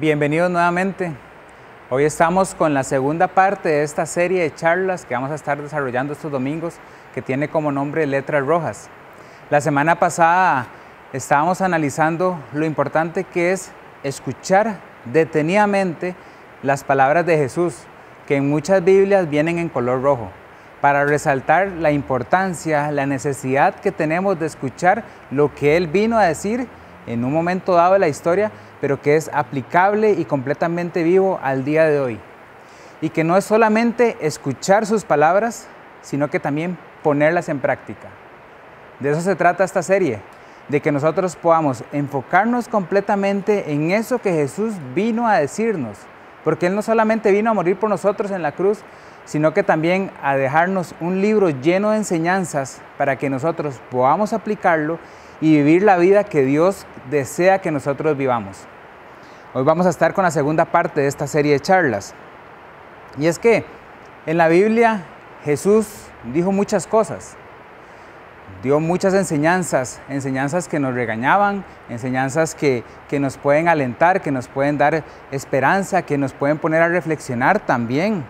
Bienvenidos nuevamente. Hoy estamos con la segunda parte de esta serie de charlas que vamos a estar desarrollando estos domingos que tiene como nombre Letras Rojas. La semana pasada estábamos analizando lo importante que es escuchar detenidamente las palabras de Jesús, que en muchas Biblias vienen en color rojo, para resaltar la importancia, la necesidad que tenemos de escuchar lo que Él vino a decir en un momento dado de la historia, pero que es aplicable y completamente vivo al día de hoy. Y que no es solamente escuchar sus palabras, sino que también ponerlas en práctica. De eso se trata esta serie, de que nosotros podamos enfocarnos completamente en eso que Jesús vino a decirnos, porque Él no solamente vino a morir por nosotros en la cruz, sino que también a dejarnos un libro lleno de enseñanzas para que nosotros podamos aplicarlo y vivir la vida que Dios desea que nosotros vivamos. Hoy vamos a estar con la segunda parte de esta serie de charlas. Y es que en la Biblia Jesús dijo muchas cosas, dio muchas enseñanzas, enseñanzas que nos regañaban, enseñanzas que, que, nos pueden alentar, que nos pueden dar esperanza, que nos pueden poner a reflexionar también.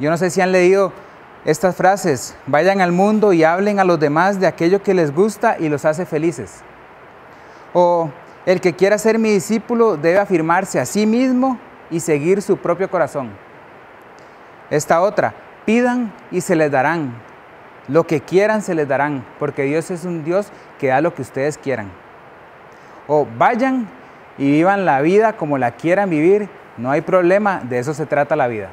Yo no sé si han leído estas frases, vayan al mundo y hablen a los demás de aquello que les gusta y los hace felices. O el que quiera ser mi discípulo debe afirmarse a sí mismo y seguir su propio corazón. Esta otra, pidan y se les darán. Lo que quieran se les darán, porque Dios es un Dios que da lo que ustedes quieran. O vayan y vivan la vida como la quieran vivir, no hay problema, de eso se trata la vida.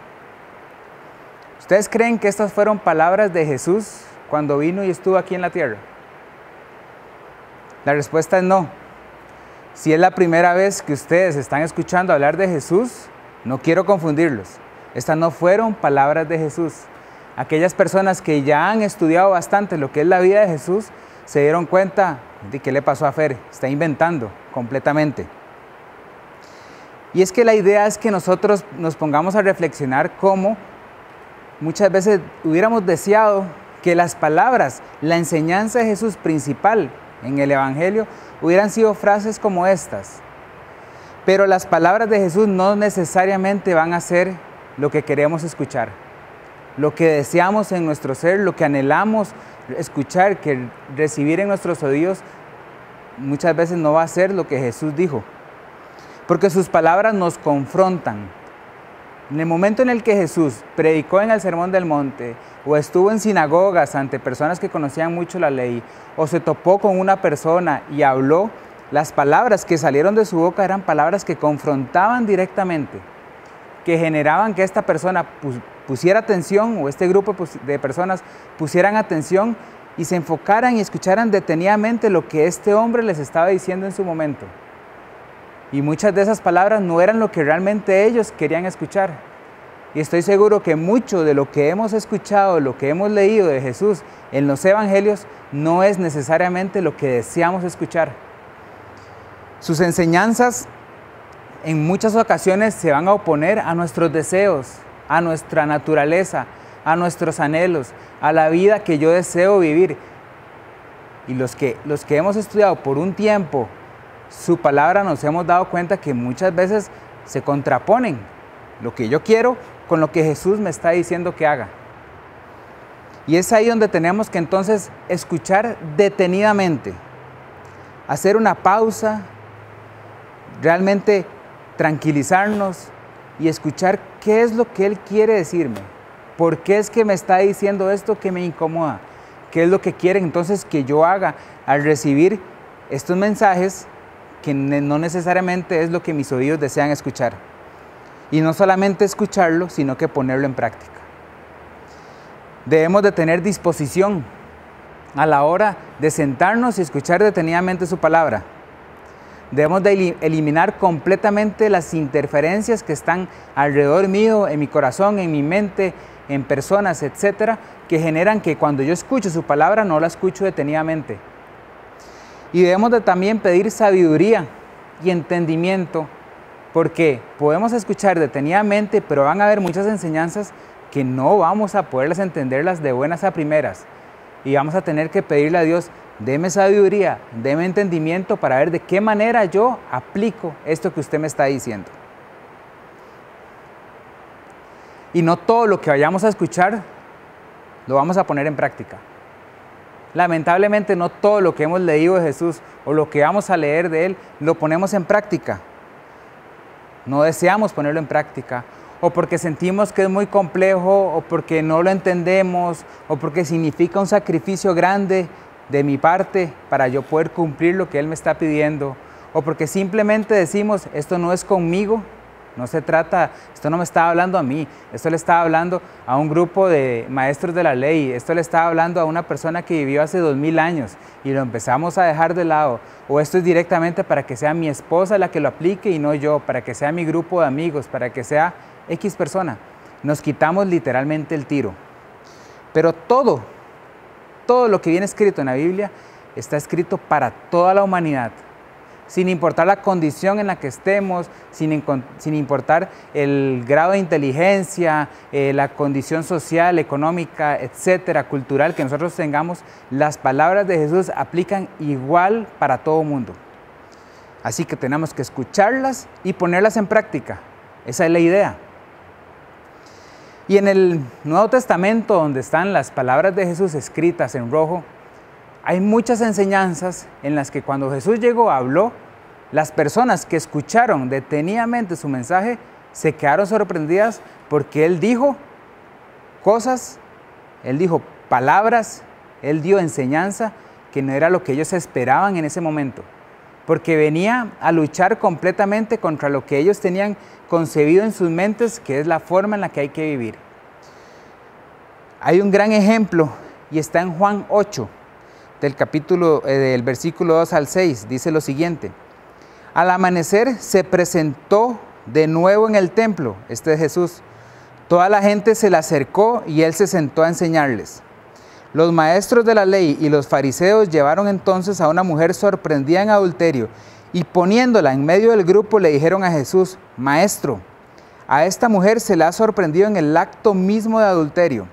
¿Ustedes creen que estas fueron palabras de Jesús cuando vino y estuvo aquí en la tierra? La respuesta es no. Si es la primera vez que ustedes están escuchando hablar de Jesús, no quiero confundirlos. Estas no fueron palabras de Jesús. Aquellas personas que ya han estudiado bastante lo que es la vida de Jesús, se dieron cuenta de qué le pasó a Fer. Está inventando completamente. Y es que la idea es que nosotros nos pongamos a reflexionar cómo muchas veces hubiéramos deseado que las palabras, la enseñanza de Jesús principal en el Evangelio hubieran sido frases como estas. Pero las palabras de Jesús no necesariamente van a ser lo que queremos escuchar, lo que deseamos en nuestro ser, lo que anhelamos escuchar, que recibir en nuestros oídos, muchas veces no va a ser lo que Jesús dijo. Porque sus palabras nos confrontan. En el momento en el que Jesús predicó en el Sermón del Monte, o estuvo en sinagogas ante personas que conocían mucho la ley, o se topó con una persona y habló, las palabras que salieron de su boca eran palabras que confrontaban directamente, que generaban que esta persona pusiera atención o este grupo de personas pusieran atención y se enfocaran y escucharan detenidamente lo que este hombre les estaba diciendo en su momento. Y muchas de esas palabras no eran lo que realmente ellos querían escuchar. Y estoy seguro que mucho de lo que hemos escuchado, lo que hemos leído de Jesús en los evangelios, no es necesariamente lo que deseamos escuchar. Sus enseñanzas en muchas ocasiones se van a oponer a nuestros deseos, a nuestra naturaleza, a nuestros anhelos, a la vida que yo deseo vivir. Y los que, los que hemos estudiado por un tiempo su palabra nos hemos dado cuenta que muchas veces se contraponen lo que yo quiero con lo que Jesús me está diciendo que haga. Y es ahí donde tenemos que entonces escuchar detenidamente, hacer una pausa, realmente tranquilizarnos y escuchar qué es lo que Él quiere decirme. ¿Por qué es que me está diciendo esto que me incomoda? ¿Qué es lo que quiere entonces que yo haga al recibir estos mensajes que no necesariamente es lo que mis oídos desean escuchar? Y no solamente escucharlo, sino que ponerlo en práctica. Debemos de tener disposición a la hora de sentarnos y escuchar detenidamente su palabra. Debemos de eliminar completamente las interferencias que están alrededor mío, en mi corazón, en mi mente, en personas, etcétera, que generan que cuando yo escucho su palabra no la escucho detenidamente. Y debemos de también pedir sabiduría y entendimiento porque podemos escuchar detenidamente, pero van a haber muchas enseñanzas que no vamos a poderlas entenderlas de buenas a primeras. Y vamos a tener que pedirle a Dios deme sabiduría, deme entendimiento para ver de qué manera yo aplico esto que usted me está diciendo. Y no todo lo que vayamos a escuchar lo vamos a poner en práctica. Lamentablemente no todo lo que hemos leído de Jesús o lo que vamos a leer de Él lo ponemos en práctica. No deseamos ponerlo en práctica. O porque sentimos que es muy complejo o porque no lo entendemos o porque significa un sacrificio grande de mi parte para yo poder cumplir lo que Él me está pidiendo. O porque simplemente decimos esto no es conmigo no se trata, esto no me estaba hablando a mí, esto le estaba hablando a un grupo de maestros de la ley, esto le estaba hablando a una persona que vivió hace dos mil años y lo empezamos a dejar de lado. O esto es directamente para que sea mi esposa la que lo aplique y no yo, para que sea mi grupo de amigos, para que sea X persona. Nos quitamos literalmente el tiro. Pero todo, todo lo que viene escrito en la Biblia está escrito para toda la humanidad sin importar la condición en la que estemos, sin, importar el grado de inteligencia, eh, la condición social, económica, etcétera, cultural que nosotros tengamos, las palabras de Jesús aplican igual para todo mundo. Así que tenemos que escucharlas y ponerlas en práctica. Esa es la idea. Y en el Nuevo Testamento, donde están las palabras de Jesús escritas en rojo, hay muchas enseñanzas en las que cuando Jesús llegó habló, las personas que escucharon detenidamente su mensaje se quedaron sorprendidas porque Él dijo cosas, Él dijo palabras, Él dio enseñanza que no era lo que ellos esperaban en ese momento, porque venía a luchar completamente contra lo que ellos tenían concebido en sus mentes, que es la forma en la que hay que vivir. Hay un gran ejemplo y está en Juan 8, del capítulo, eh, del versículo 2 al 6, dice lo siguiente. Al amanecer se presentó de nuevo en el templo, este es Jesús. Toda la gente se le acercó y él se sentó a enseñarles. Los maestros de la ley y los fariseos llevaron entonces a una mujer sorprendida en adulterio y poniéndola en medio del grupo le dijeron a Jesús, Maestro, a esta mujer se le ha sorprendido en el acto mismo de adulterio.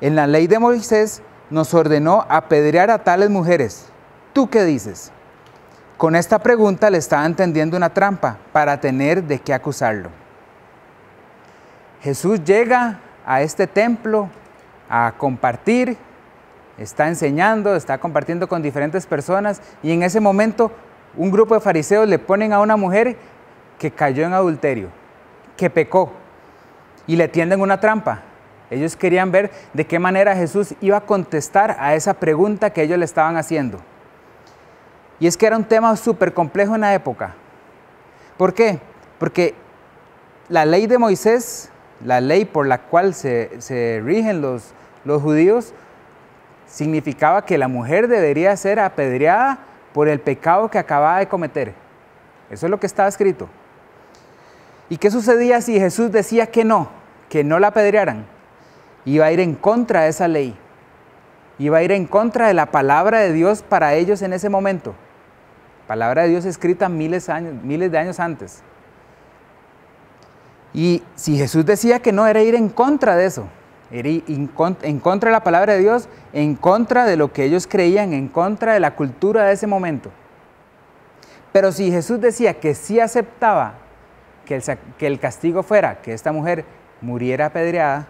En la ley de Moisés nos ordenó apedrear a tales mujeres. ¿Tú qué dices? Con esta pregunta le estaba entendiendo una trampa para tener de qué acusarlo. Jesús llega a este templo a compartir, está enseñando, está compartiendo con diferentes personas y en ese momento un grupo de fariseos le ponen a una mujer que cayó en adulterio, que pecó y le tienden una trampa. Ellos querían ver de qué manera Jesús iba a contestar a esa pregunta que ellos le estaban haciendo. Y es que era un tema súper complejo en la época. ¿Por qué? Porque la ley de Moisés, la ley por la cual se, rigen los, los judíos, significaba que la mujer debería ser apedreada por el pecado que acababa de cometer. Eso es lo que estaba escrito. ¿Y qué sucedía si Jesús decía que no, que no la apedrearan? Iba a ir en contra de esa ley, iba a ir en contra de la palabra de Dios para ellos en ese momento. Palabra de Dios escrita miles, de años antes. Y si Jesús decía que no, era ir en contra de eso, era ir en contra de la palabra de Dios, en contra de lo que ellos creían, en contra de la cultura de ese momento. Pero si Jesús decía que sí aceptaba que el, que el castigo fuera que esta mujer muriera apedreada,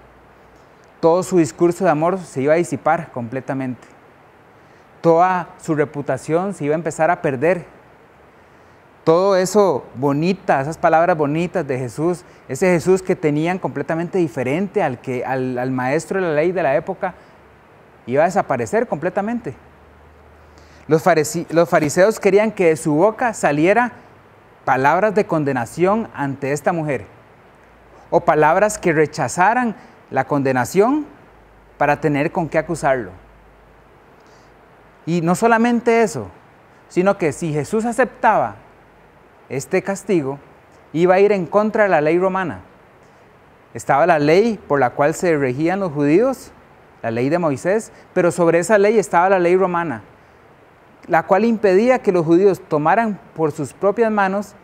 todo su discurso de amor se iba a disipar completamente. Toda su reputación se iba a empezar a perder. Todo eso bonita, esas palabras bonitas de Jesús, ese Jesús que tenían completamente diferente al, que, al, maestro de la ley de la época, iba a desaparecer completamente. Los, los fariseos querían que de su boca saliera palabras de condenación ante esta mujer o palabras que rechazaran la condenación para tener con qué acusarlo. Y no solamente eso, sino que si Jesús aceptaba este castigo, iba a ir en contra de la ley romana. Estaba la ley por la cual se regían los judíos, la ley de Moisés, pero sobre esa ley estaba la ley romana, la cual impedía que los judíos tomaran por sus propias manos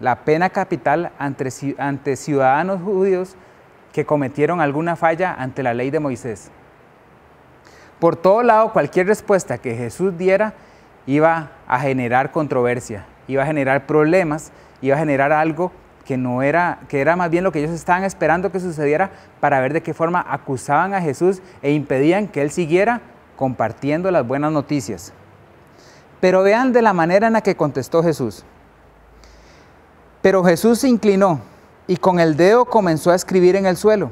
la pena capital ante, ante ciudadanos judíos que cometieron alguna falla ante la ley de Moisés. Por todo lado, cualquier respuesta que Jesús diera iba a generar controversia, iba a generar problemas, iba a generar algo que no era, que era más bien lo que ellos estaban esperando que sucediera para ver de qué forma acusaban a Jesús e impedían que él siguiera compartiendo las buenas noticias. Pero vean de la manera en la que contestó Jesús. Pero Jesús se inclinó y con el dedo comenzó a escribir en el suelo.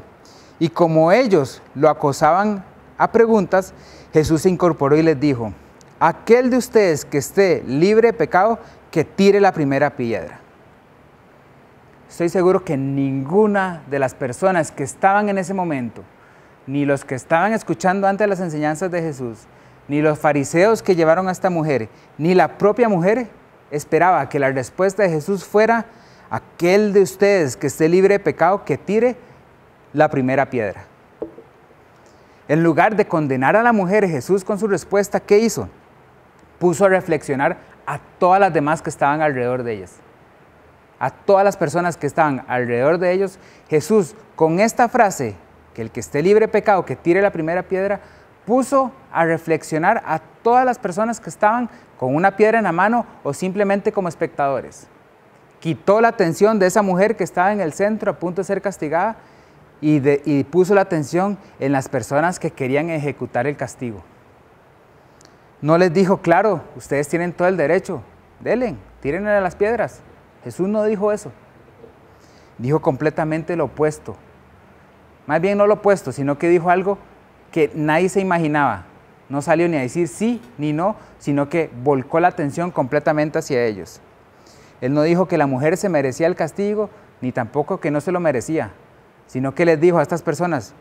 Y como ellos lo acosaban a preguntas, Jesús se incorporó y les dijo, aquel de ustedes que esté libre de pecado, que tire la primera piedra. Estoy seguro que ninguna de las personas que estaban en ese momento, ni los que estaban escuchando antes las enseñanzas de Jesús, ni los fariseos que llevaron a esta mujer, ni la propia mujer esperaba que la respuesta de Jesús fuera, aquel de ustedes que esté libre de pecado, que tire la primera piedra. En lugar de condenar a la mujer, Jesús con su respuesta, ¿qué hizo? Puso a reflexionar a todas las demás que estaban alrededor de ellas. A todas las personas que estaban alrededor de ellos, Jesús con esta frase, que el que esté libre de pecado, que tire la primera piedra, puso a reflexionar a todas las personas que estaban con una piedra en la mano o simplemente como espectadores quitó la atención de esa mujer que estaba en el centro a punto de ser castigada y, puso la atención en las personas que querían ejecutar el castigo. No les dijo, claro, ustedes tienen todo el derecho, denle, tírenle a las piedras. Jesús no dijo eso. Dijo completamente lo opuesto. Más bien no lo opuesto, sino que dijo algo que nadie se imaginaba. No salió ni a decir sí ni no, sino que volcó la atención completamente hacia ellos. Él no dijo que la mujer se merecía el castigo, ni tampoco que no se lo merecía, sino que les dijo a estas personas,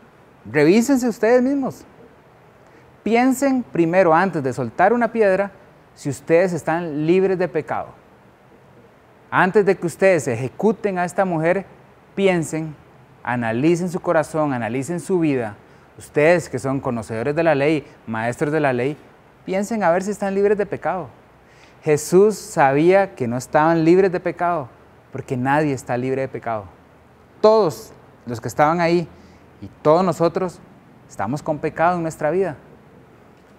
revísense ustedes mismos. Piensen primero antes de soltar una piedra si ustedes están libres de pecado. Antes de que ustedes ejecuten a esta mujer, piensen, analicen su corazón, analicen su vida. Ustedes que son conocedores de la ley, maestros de la ley, piensen a ver si están libres de pecado. Jesús sabía que no estaban libres de pecado, porque nadie está libre de pecado. Todos los que estaban ahí y todos nosotros estamos con pecado en nuestra vida.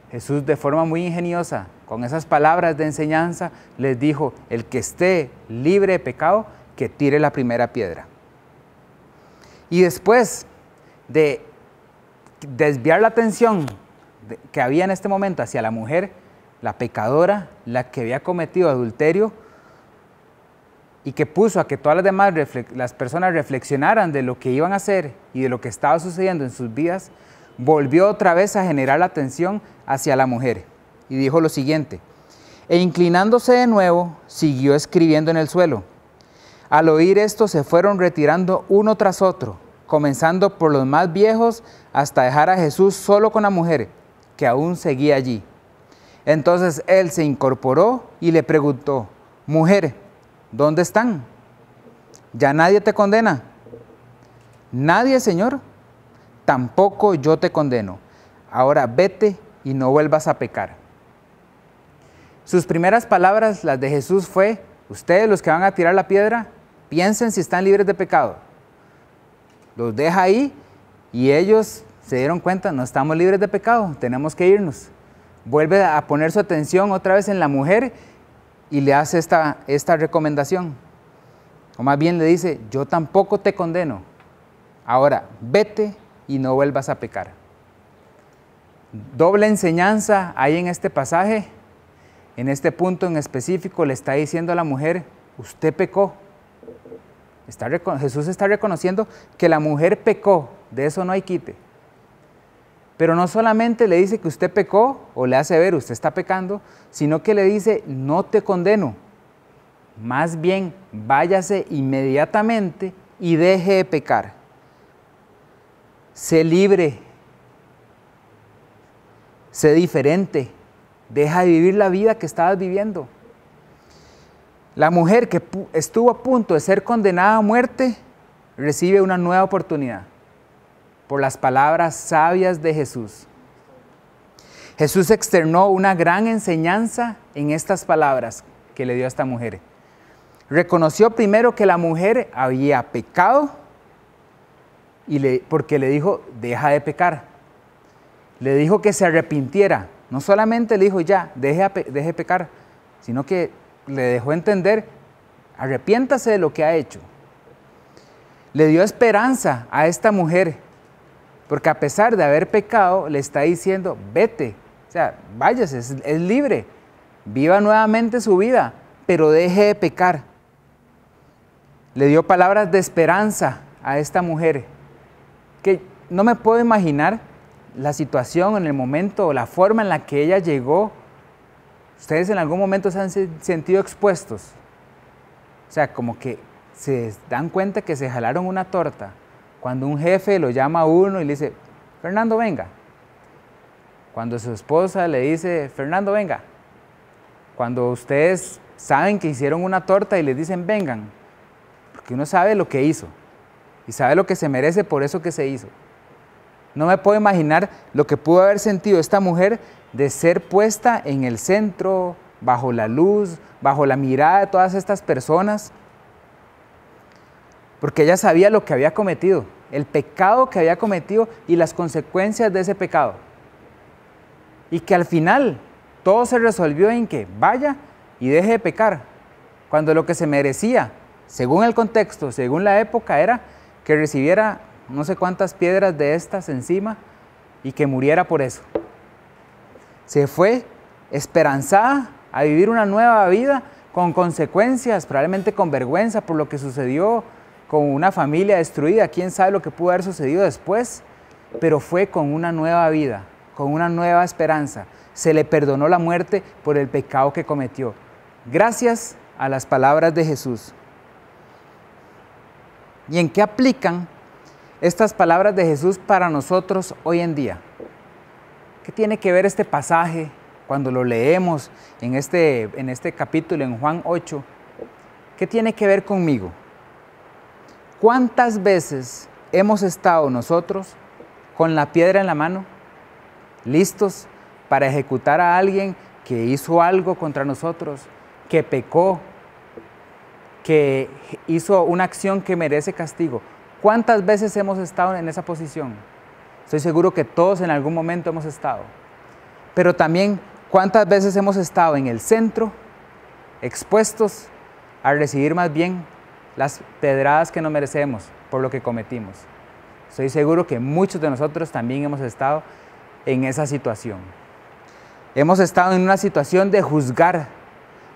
Jesús de forma muy ingeniosa, con esas palabras de enseñanza, les dijo, el que esté libre de pecado, que tire la primera piedra. Y después de desviar la atención que había en este momento hacia la mujer, la pecadora, la que había cometido adulterio y que puso a que todas las demás las personas reflexionaran de lo que iban a hacer y de lo que estaba sucediendo en sus vidas, volvió otra vez a generar la atención hacia la mujer y dijo lo siguiente, e inclinándose de nuevo, siguió escribiendo en el suelo. Al oír esto se fueron retirando uno tras otro, comenzando por los más viejos hasta dejar a Jesús solo con la mujer, que aún seguía allí. Entonces él se incorporó y le preguntó, mujer, ¿dónde están? ¿Ya nadie te condena? Nadie, Señor. Tampoco yo te condeno. Ahora vete y no vuelvas a pecar. Sus primeras palabras, las de Jesús, fue, ustedes los que van a tirar la piedra, piensen si están libres de pecado. Los deja ahí y ellos se dieron cuenta, no estamos libres de pecado, tenemos que irnos vuelve a poner su atención otra vez en la mujer y le hace esta, esta recomendación. O más bien le dice, yo tampoco te condeno. Ahora, vete y no vuelvas a pecar. Doble enseñanza hay en este pasaje. En este punto en específico le está diciendo a la mujer, usted pecó. Está, Jesús está reconociendo que la mujer pecó, de eso no hay quite. Pero no solamente le dice que usted pecó o le hace ver usted está pecando, sino que le dice no te condeno. Más bien váyase inmediatamente y deje de pecar. Sé libre. Sé diferente. Deja de vivir la vida que estabas viviendo. La mujer que estuvo a punto de ser condenada a muerte recibe una nueva oportunidad por las palabras sabias de Jesús. Jesús externó una gran enseñanza en estas palabras que le dio a esta mujer. Reconoció primero que la mujer había pecado y le, porque le dijo, deja de pecar. le dijo que se arrepintiera. No solamente le dijo ya, deje, deje pecar, sino que le dejó entender, arrepiéntase de lo que ha hecho. Le dio esperanza a esta mujer, porque a pesar de haber pecado, le está diciendo, vete, o sea, váyase, es, libre, viva nuevamente su vida, pero deje de pecar. Le dio palabras de esperanza a esta mujer, que no me puedo imaginar la situación, en el momento o la forma en la que ella llegó, ustedes en algún momento se han sentido expuestos. O sea, como que se dan cuenta que se jalaron una torta. Cuando un jefe lo llama a uno y le dice, Fernando, venga. Cuando su esposa le dice, Fernando, venga. Cuando ustedes saben que hicieron una torta y les dicen, vengan. Porque uno sabe lo que hizo y sabe lo que se merece por eso que se hizo. No me puedo imaginar lo que pudo haber sentido esta mujer de ser puesta en el centro, bajo la luz, bajo la mirada de todas estas personas, porque ella sabía lo que había cometido, el pecado que había cometido y las consecuencias de ese pecado. Y que al final todo se resolvió en que vaya y deje de pecar, cuando lo que se merecía, según el contexto, según la época, era que recibiera no sé cuántas piedras de estas encima y que muriera por eso. Se fue esperanzada a vivir una nueva vida con consecuencias, probablemente con vergüenza por lo que sucedió con una familia destruida, quién sabe lo que pudo haber sucedido después, pero fue con una nueva vida, con una nueva esperanza. Se le perdonó la muerte por el pecado que cometió. Gracias a las palabras de Jesús. ¿Y en qué aplican estas palabras de Jesús para nosotros hoy en día? ¿Qué tiene que ver este pasaje cuando lo leemos en este, en este capítulo, en Juan 8? ¿Qué tiene que ver conmigo? ¿Cuántas veces hemos estado nosotros con la piedra en la mano, listos para ejecutar a alguien que hizo algo contra nosotros, que pecó, que hizo una acción que merece castigo? ¿Cuántas veces hemos estado en esa posición? Estoy seguro que todos en algún momento hemos estado. Pero también, ¿cuántas veces hemos estado en el centro, expuestos a recibir más bien las pedradas que no merecemos por lo que cometimos? Estoy seguro que muchos de nosotros también hemos estado en esa situación. Hemos estado en una situación de juzgar,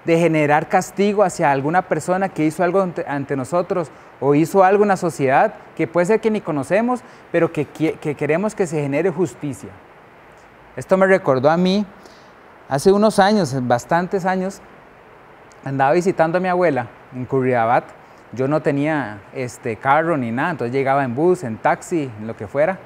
de generar castigo hacia alguna persona que hizo algo ante, nosotros o hizo algo en la sociedad que puede ser que ni conocemos, pero que, queremos que se genere justicia. Esto me recordó a mí, hace unos años, bastantes años, andaba visitando a mi abuela en Curriabat. Yo no tenía este carro ni nada, entonces llegaba en bus, en taxi, en lo que fuera.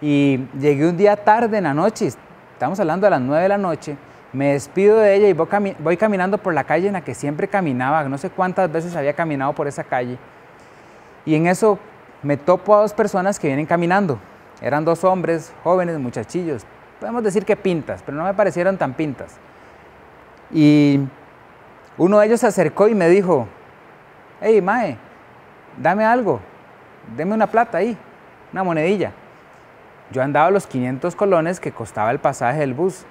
Y llegué un día tarde en la noche, estamos hablando de las 9 de la noche, me despido de ella y voy, voy caminando por la calle en la que siempre caminaba, no sé cuántas veces había caminado por esa calle. Y en eso me topo a dos personas que vienen caminando. Eran dos hombres, jóvenes, muchachillos. Podemos decir que pintas, pero no me parecieron tan pintas. Y uno de ellos se acercó y me dijo, hey, Mae, dame algo, deme una plata ahí, una monedilla. Yo andaba los 500 colones que costaba el pasaje del bus.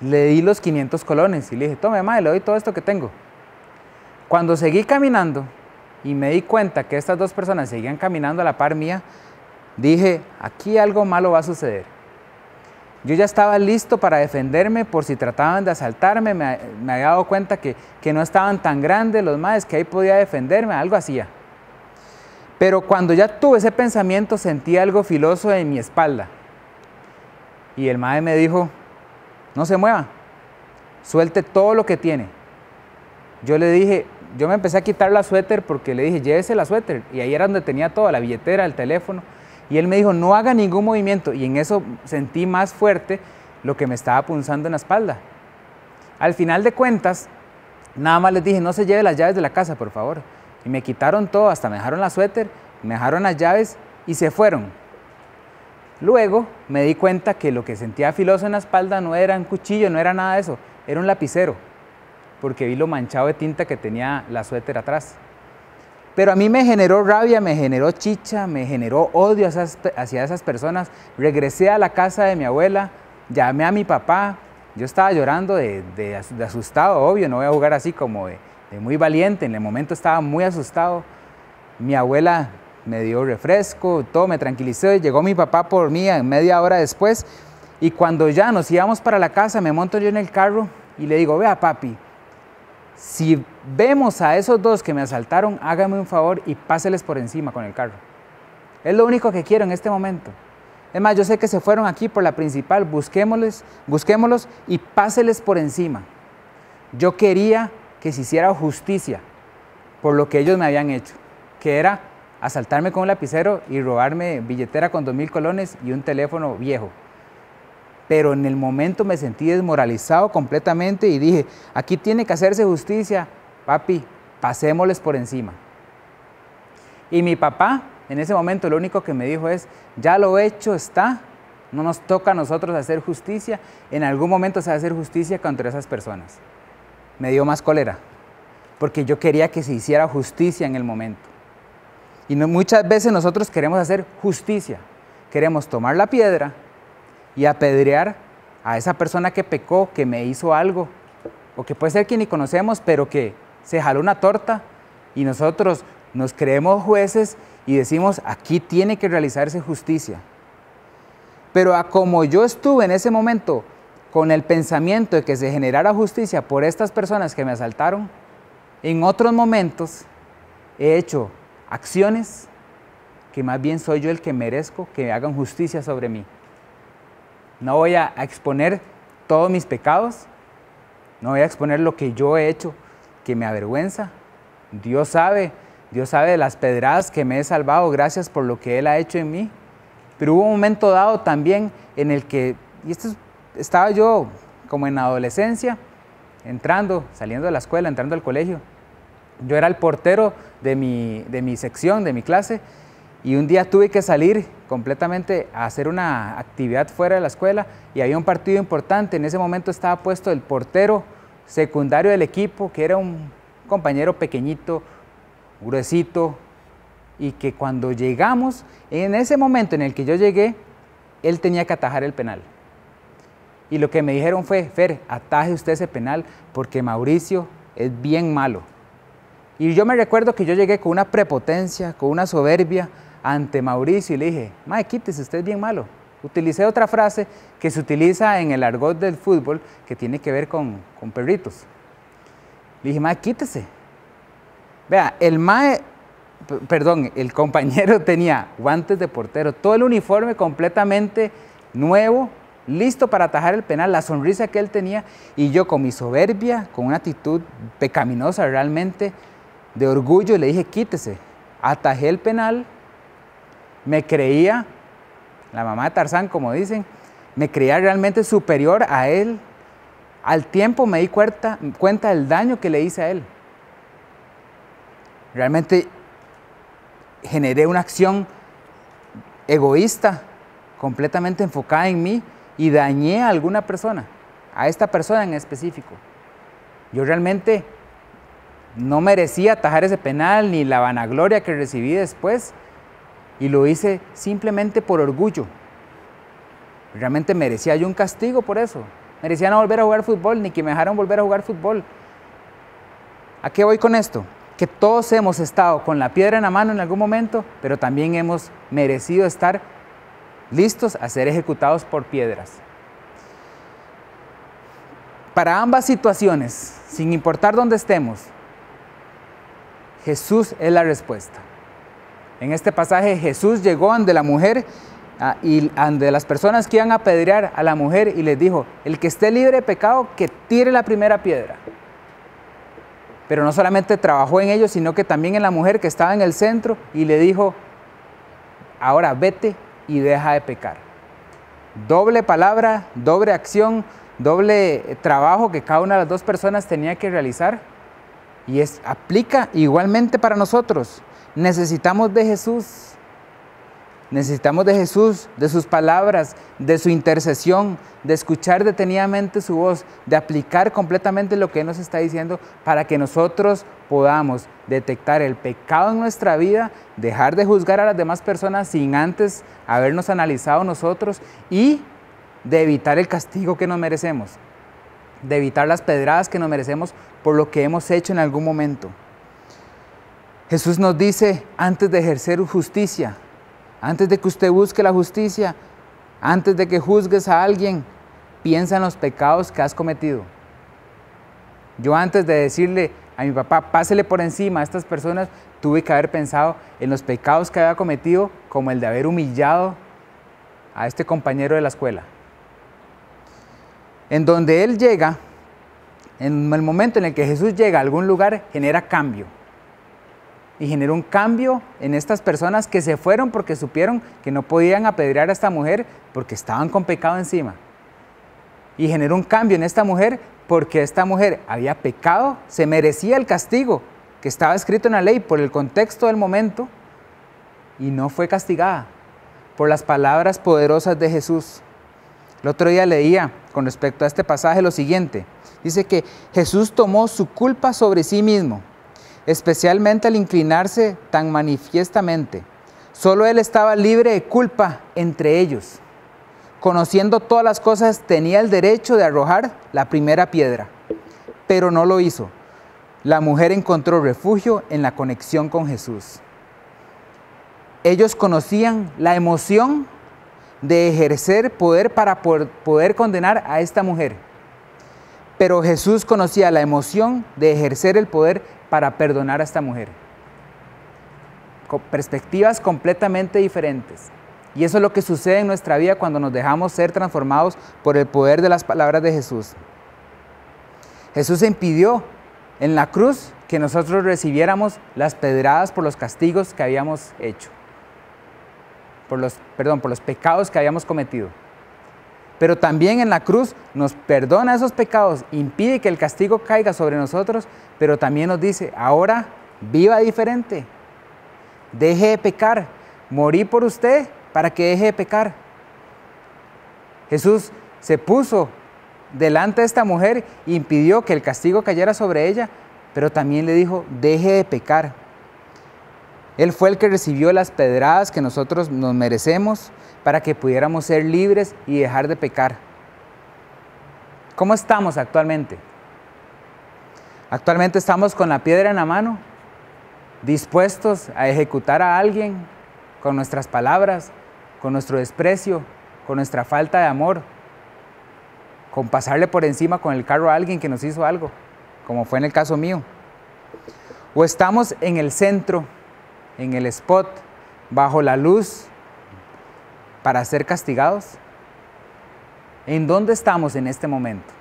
Le di los 500 colones y le dije, tome, Mae, le doy todo esto que tengo. Cuando seguí caminando, y me di cuenta que estas dos personas seguían caminando a la par mía, dije, aquí algo malo va a suceder. Yo ya estaba listo para defenderme por si trataban de asaltarme, me, había dado cuenta que, que, no estaban tan grandes los maes que ahí podía defenderme, algo hacía. Pero cuando ya tuve ese pensamiento sentí algo filoso en mi espalda. Y el mae me dijo, no se mueva, suelte todo lo que tiene. Yo le dije, yo me empecé a quitar la suéter porque le dije, llévese la suéter. Y ahí era donde tenía todo, la billetera, el teléfono. Y él me dijo, no haga ningún movimiento. Y en eso sentí más fuerte lo que me estaba punzando en la espalda. Al final de cuentas, nada más les dije, no se lleve las llaves de la casa, por favor. Y me quitaron todo, hasta me dejaron la suéter, me dejaron las llaves y se fueron. Luego me di cuenta que lo que sentía filoso en la espalda no era un cuchillo, no era nada de eso, era un lapicero porque vi lo manchado de tinta que tenía la suéter atrás. Pero a mí me generó rabia, me generó chicha, me generó odio hacia esas personas. Regresé a la casa de mi abuela, llamé a mi papá, yo estaba llorando de, asustado, obvio, no voy a jugar así como de, muy valiente, en el momento estaba muy asustado. Mi abuela me dio refresco, todo me tranquilizó, llegó mi papá por mí media hora después y cuando ya nos íbamos para la casa, me monto yo en el carro y le digo, vea papi, si vemos a esos dos que me asaltaron, hágame un favor y páseles por encima con el carro. Es lo único que quiero en este momento. Es más, yo sé que se fueron aquí por la principal, busquémosles, busquémoslos y páseles por encima. Yo quería que se hiciera justicia por lo que ellos me habían hecho, que era asaltarme con un lapicero y robarme billetera con dos mil colones y un teléfono viejo pero en el momento me sentí desmoralizado completamente y dije, aquí tiene que hacerse justicia, papi, pasémosles por encima. Y mi papá, en ese momento, lo único que me dijo es, ya lo hecho está, no nos toca a nosotros hacer justicia, en algún momento se va a hacer justicia contra esas personas. Me dio más cólera, porque yo quería que se hiciera justicia en el momento. Y muchas veces nosotros queremos hacer justicia, queremos tomar la piedra, y apedrear a esa persona que pecó, que me hizo algo, o que puede ser quien ni conocemos, pero que se jaló una torta y nosotros nos creemos jueces y decimos, aquí tiene que realizarse justicia. Pero a como yo estuve en ese momento con el pensamiento de que se generara justicia por estas personas que me asaltaron, en otros momentos he hecho acciones que más bien soy yo el que merezco que hagan justicia sobre mí. No voy a exponer todos mis pecados, no voy a exponer lo que yo he hecho que me avergüenza. Dios sabe, Dios sabe de las pedradas que me he salvado gracias por lo que Él ha hecho en mí. Pero hubo un momento dado también en el que, y esto estaba yo como en adolescencia, entrando, saliendo de la escuela, entrando al colegio. Yo era el portero de mi, de mi sección, de mi clase, y un día tuve que salir completamente a hacer una actividad fuera de la escuela y había un partido importante. En ese momento estaba puesto el portero secundario del equipo, que era un compañero pequeñito, gruesito, y que cuando llegamos, en ese momento en el que yo llegué, él tenía que atajar el penal. Y lo que me dijeron fue, Fer, ataje usted ese penal porque Mauricio es bien malo. Y yo me recuerdo que yo llegué con una prepotencia, con una soberbia, ante Mauricio y le dije, Mae, quítese, usted es bien malo. Utilicé otra frase que se utiliza en el argot del fútbol que tiene que ver con, perritos. Le dije, Mae, quítese. Vea, el Mae, perdón, el compañero tenía guantes de portero, todo el uniforme completamente nuevo, listo para atajar el penal, la sonrisa que él tenía, y yo con mi soberbia, con una actitud pecaminosa realmente, de orgullo, le dije, quítese. Atajé el penal, me creía, la mamá de Tarzán, como dicen, me creía realmente superior a él. Al tiempo me di cuenta, del daño que le hice a él. Realmente generé una acción egoísta, completamente enfocada en mí y dañé a alguna persona, a esta persona en específico. Yo realmente no merecía atajar ese penal ni la vanagloria que recibí después, y lo hice simplemente por orgullo. Realmente merecía yo un castigo por eso. Merecía no volver a jugar fútbol, ni que me dejaran volver a jugar fútbol. ¿A qué voy con esto? Que todos hemos estado con la piedra en la mano en algún momento, pero también hemos merecido estar listos a ser ejecutados por piedras. Para ambas situaciones, sin importar dónde estemos, Jesús es la respuesta. En este pasaje Jesús llegó ante la mujer ah, y ante las personas que iban a apedrear a la mujer y les dijo, el que esté libre de pecado, que tire la primera piedra. Pero no solamente trabajó en ellos, sino que también en la mujer que estaba en el centro y le dijo, ahora vete y deja de pecar. Doble palabra, doble acción, doble trabajo que cada una de las dos personas tenía que realizar y es, aplica igualmente para nosotros. Necesitamos de Jesús. Necesitamos de Jesús, de sus palabras, de su intercesión, de escuchar detenidamente su voz, de aplicar completamente lo que Él nos está diciendo para que nosotros podamos detectar el pecado en nuestra vida, dejar de juzgar a las demás personas sin antes habernos analizado nosotros y de evitar el castigo que nos merecemos, de evitar las pedradas que nos merecemos por lo que hemos hecho en algún momento. Jesús nos dice, antes de ejercer justicia, antes de que usted busque la justicia, antes de que juzgues a alguien, piensa en los pecados que has cometido. Yo antes de decirle a mi papá, pásele por encima a estas personas, tuve que haber pensado en los pecados que había cometido, como el de haber humillado a este compañero de la escuela. En donde él llega, en el momento en el que Jesús llega a algún lugar, genera cambio y generó un cambio en estas personas que se fueron porque supieron que no podían apedrear a esta mujer porque estaban con pecado encima. Y generó un cambio en esta mujer porque esta mujer había pecado, se merecía el castigo que estaba escrito en la ley por el contexto del momento y no fue castigada por las palabras poderosas de Jesús. El otro día leía con respecto a este pasaje lo siguiente. Dice que Jesús tomó su culpa sobre sí mismo especialmente al inclinarse tan manifiestamente. Solo él estaba libre de culpa entre ellos. Conociendo todas las cosas, tenía el derecho de arrojar la primera piedra, pero no lo hizo. La mujer encontró refugio en la conexión con Jesús. Ellos conocían la emoción de ejercer poder para poder condenar a esta mujer. Pero Jesús conocía la emoción de ejercer el poder para perdonar a esta mujer. Perspectivas completamente diferentes. Y eso es lo que sucede en nuestra vida cuando nos dejamos ser transformados por el poder de las palabras de Jesús. Jesús impidió en la cruz que nosotros recibiéramos las pedradas por los castigos que habíamos hecho. Por los, perdón, por los pecados que habíamos cometido. Pero también en la cruz nos perdona esos pecados, impide que el castigo caiga sobre nosotros, pero también nos dice, ahora viva diferente, deje de pecar, morí por usted para que deje de pecar. Jesús se puso delante de esta mujer impidió que el castigo cayera sobre ella, pero también le dijo, deje de pecar. Él fue el que recibió las pedradas que nosotros nos merecemos para que pudiéramos ser libres y dejar de pecar. ¿Cómo estamos actualmente? Actualmente estamos con la piedra en la mano, dispuestos a ejecutar a alguien con nuestras palabras, con nuestro desprecio, con nuestra falta de amor, con pasarle por encima con el carro a alguien que nos hizo algo, como fue en el caso mío. O estamos en el centro, en el spot, bajo la luz para ser castigados? ¿En dónde estamos en este momento?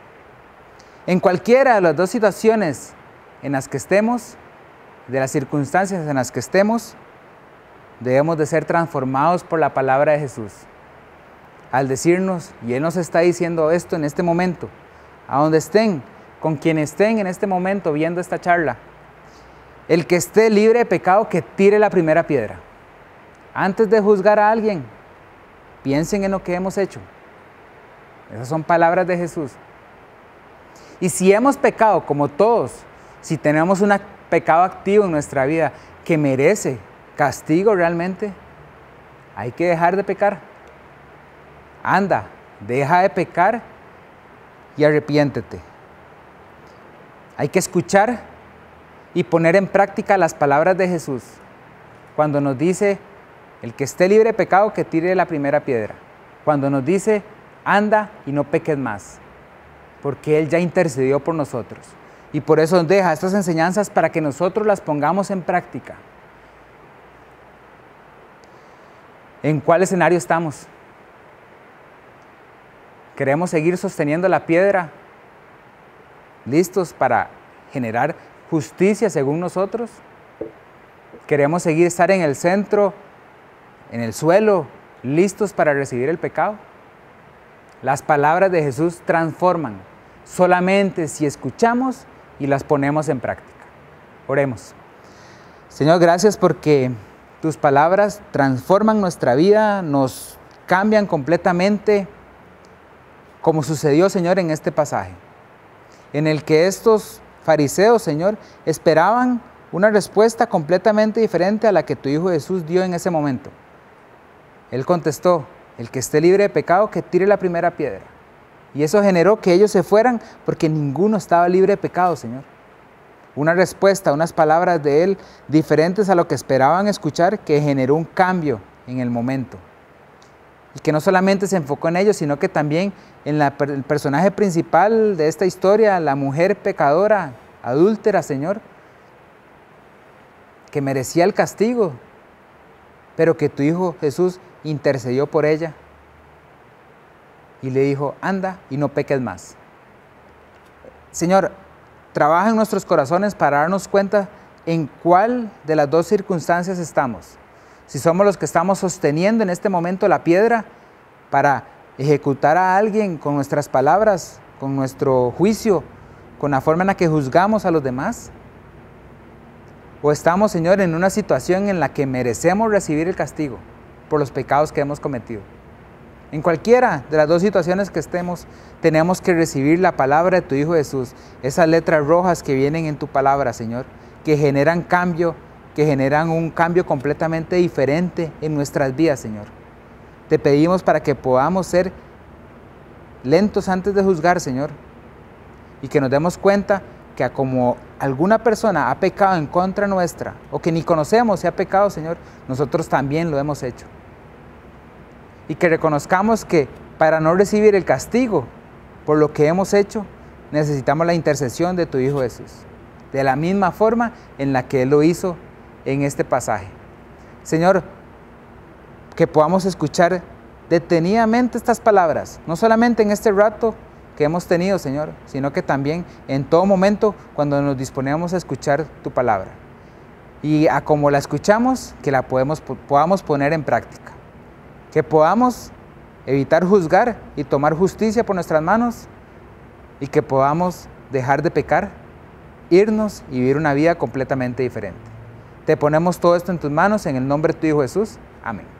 En cualquiera de las dos situaciones en las que estemos, de las circunstancias en las que estemos, debemos de ser transformados por la palabra de Jesús. Al decirnos, y Él nos está diciendo esto en este momento, a donde estén, con quien estén en este momento viendo esta charla, el que esté libre de pecado, que tire la primera piedra. Antes de juzgar a alguien, Piensen en lo que hemos hecho. Esas son palabras de Jesús. Y si hemos pecado, como todos, si tenemos un pecado activo en nuestra vida que merece castigo realmente, hay que dejar de pecar. Anda, deja de pecar y arrepiéntete. Hay que escuchar y poner en práctica las palabras de Jesús cuando nos dice el que esté libre de pecado, que tire la primera piedra. Cuando nos dice, anda y no peques más, porque Él ya intercedió por nosotros. Y por eso nos deja estas enseñanzas para que nosotros las pongamos en práctica. ¿En cuál escenario estamos? ¿Queremos seguir sosteniendo la piedra? ¿Listos para generar justicia según nosotros? ¿Queremos seguir estar en el centro en el suelo, listos para recibir el pecado. Las palabras de Jesús transforman solamente si escuchamos y las ponemos en práctica. Oremos. Señor, gracias porque tus palabras transforman nuestra vida, nos cambian completamente, como sucedió, Señor, en este pasaje, en el que estos fariseos, Señor, esperaban una respuesta completamente diferente a la que tu Hijo Jesús dio en ese momento. Él contestó, el que esté libre de pecado, que tire la primera piedra. Y eso generó que ellos se fueran porque ninguno estaba libre de pecado, Señor una respuesta, unas palabras de Él diferentes a lo que esperaban escuchar, que generó un cambio en el momento. Y que no solamente se enfocó en ellos, sino que también en el personaje principal de esta historia, la mujer pecadora, adúltera, Señor, que merecía el castigo, pero que tu Hijo Jesús intercedió por ella y le dijo, anda y no peques más. Señor, trabaja en nuestros corazones para darnos cuenta en cuál de las dos circunstancias estamos. Si somos los que estamos sosteniendo en este momento la piedra para ejecutar a alguien con nuestras palabras, con nuestro juicio, con la forma en la que juzgamos a los demás. O estamos, Señor, en una situación en la que merecemos recibir el castigo por los pecados que hemos cometido. En cualquiera de las dos situaciones que estemos, tenemos que recibir la palabra de tu Hijo Jesús, esas letras rojas que vienen en tu palabra, Señor, que generan cambio, que generan un cambio completamente diferente en nuestras vidas, Señor. Te pedimos para que podamos ser lentos antes de juzgar, Señor, y que nos demos cuenta que como alguna persona ha pecado en contra nuestra, o que ni conocemos si ha pecado, Señor, nosotros también lo hemos hecho y que reconozcamos que para no recibir el castigo por lo que hemos hecho, necesitamos la intercesión de tu Hijo Jesús, de la misma forma en la que Él lo hizo en este pasaje. Señor, que podamos escuchar detenidamente estas palabras, no solamente en este rato que hemos tenido, Señor, sino que también en todo momento cuando nos disponemos a escuchar tu palabra. Y a como la escuchamos, que la podamos poner en práctica que podamos evitar juzgar y tomar justicia por nuestras manos y que podamos dejar de pecar, irnos y vivir una vida completamente diferente. Te ponemos todo esto en tus manos en el nombre de tu Hijo Jesús. Amén.